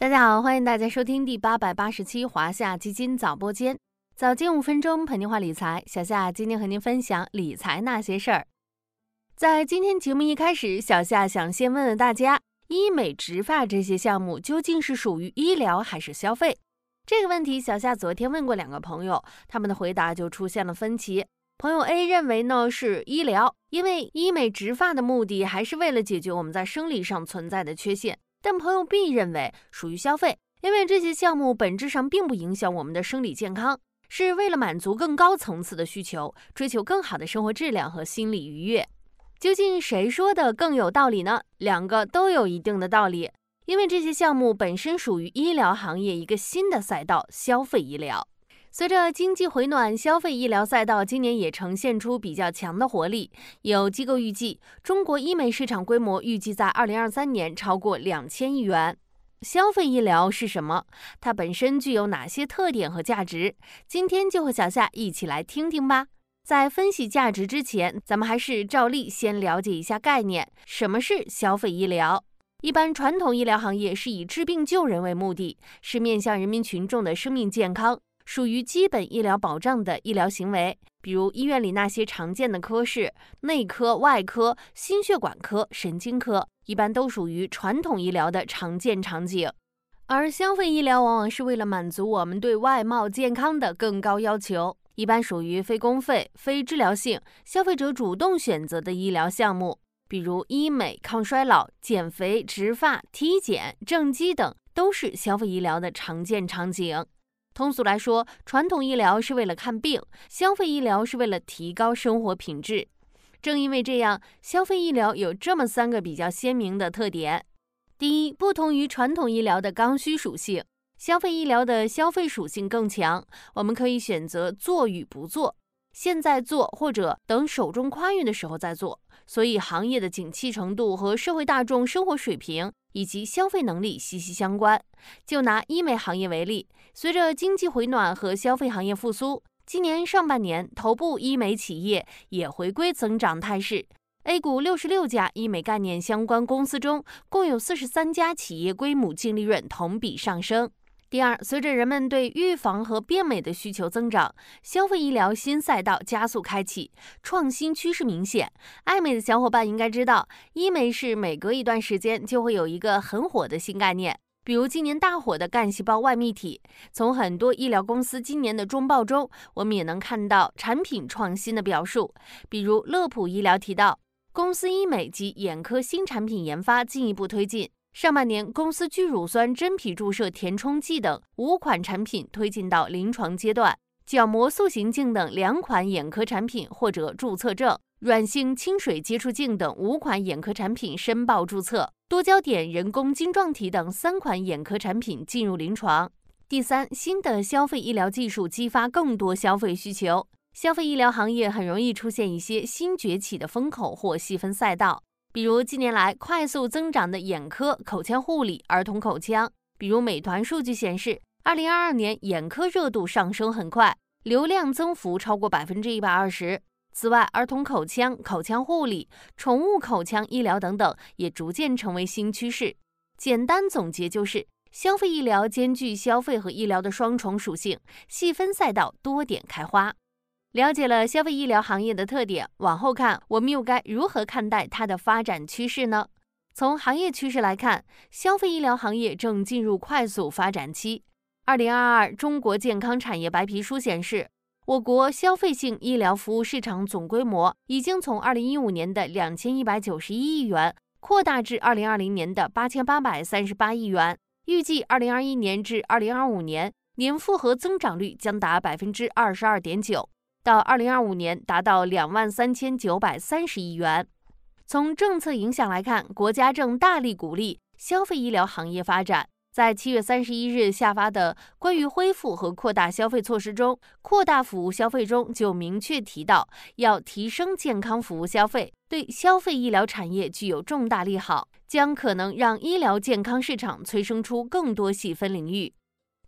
大家好，欢迎大家收听第八百八十七华夏基金早播间，早间五分钟陪您话理财。小夏今天和您分享理财那些事儿。在今天节目一开始，小夏想先问问大家，医美植发这些项目究竟是属于医疗还是消费？这个问题，小夏昨天问过两个朋友，他们的回答就出现了分歧。朋友 A 认为呢是医疗，因为医美植发的目的还是为了解决我们在生理上存在的缺陷。但朋友 B 认为属于消费，因为这些项目本质上并不影响我们的生理健康，是为了满足更高层次的需求，追求更好的生活质量和心理愉悦。究竟谁说的更有道理呢？两个都有一定的道理，因为这些项目本身属于医疗行业一个新的赛道——消费医疗。随着经济回暖，消费医疗赛道今年也呈现出比较强的活力。有机构预计，中国医美市场规模预计在二零二三年超过两千亿元。消费医疗是什么？它本身具有哪些特点和价值？今天就和小夏一起来听听吧。在分析价值之前，咱们还是照例先了解一下概念：什么是消费医疗？一般传统医疗行业是以治病救人为目的，是面向人民群众的生命健康。属于基本医疗保障的医疗行为，比如医院里那些常见的科室，内科、外科、心血管科、神经科，一般都属于传统医疗的常见场景。而消费医疗往往是为了满足我们对外貌健康的更高要求，一般属于非公费、非治疗性、消费者主动选择的医疗项目，比如医美、抗衰老、减肥、植发、体检、正畸等，都是消费医疗的常见场景。通俗来说，传统医疗是为了看病，消费医疗是为了提高生活品质。正因为这样，消费医疗有这么三个比较鲜明的特点：第一，不同于传统医疗的刚需属性，消费医疗的消费属性更强，我们可以选择做与不做，现在做或者等手中宽裕的时候再做。所以，行业的景气程度和社会大众生活水平。以及消费能力息息相关。就拿医美行业为例，随着经济回暖和消费行业复苏，今年上半年头部医美企业也回归增长态势。A 股六十六家医美概念相关公司中，共有四十三家企业规模净利润同比上升。第二，随着人们对预防和变美的需求增长，消费医疗新赛道加速开启，创新趋势明显。爱美的小伙伴应该知道，医美是每隔一段时间就会有一个很火的新概念，比如今年大火的干细胞外泌体。从很多医疗公司今年的中报中，我们也能看到产品创新的表述，比如乐普医疗提到，公司医美及眼科新产品研发进一步推进。上半年，公司聚乳酸真皮注射填充剂等五款产品推进到临床阶段，角膜塑形镜等两款眼科产品获得注册证，软性清水接触镜等五款眼科产品申报注册，多焦点人工晶状体等三款眼科产品进入临床。第三，新的消费医疗技术激发更多消费需求，消费医疗行业很容易出现一些新崛起的风口或细分赛道。比如近年来快速增长的眼科、口腔护理、儿童口腔。比如美团数据显示，二零二二年眼科热度上升很快，流量增幅超过百分之一百二十。此外，儿童口腔、口腔护理、宠物口腔医疗等等也逐渐成为新趋势。简单总结就是，消费医疗兼具消费和医疗的双重属性，细分赛道多点开花。了解了消费医疗行业的特点，往后看我们又该如何看待它的发展趋势呢？从行业趋势来看，消费医疗行业正进入快速发展期。二零二二中国健康产业白皮书显示，我国消费性医疗服务市场总规模已经从二零一五年的两千一百九十一亿元扩大至二零二零年的八千八百三十八亿元，预计二零二一年至二零二五年年复合增长率将达百分之二十二点九。到二零二五年达到两万三千九百三十亿元。从政策影响来看，国家正大力鼓励消费医疗行业发展。在七月三十一日下发的关于恢复和扩大消费措施中，扩大服务消费中就明确提到，要提升健康服务消费，对消费医疗产业具有重大利好，将可能让医疗健康市场催生出更多细分领域。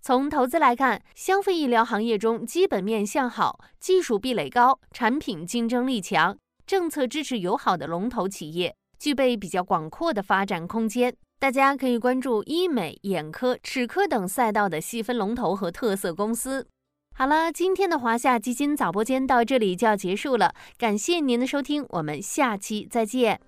从投资来看，消费医疗行业中基本面向好、技术壁垒高、产品竞争力强、政策支持友好的龙头企业，具备比较广阔的发展空间。大家可以关注医美、眼科、齿科等赛道的细分龙头和特色公司。好了，今天的华夏基金早播间到这里就要结束了，感谢您的收听，我们下期再见。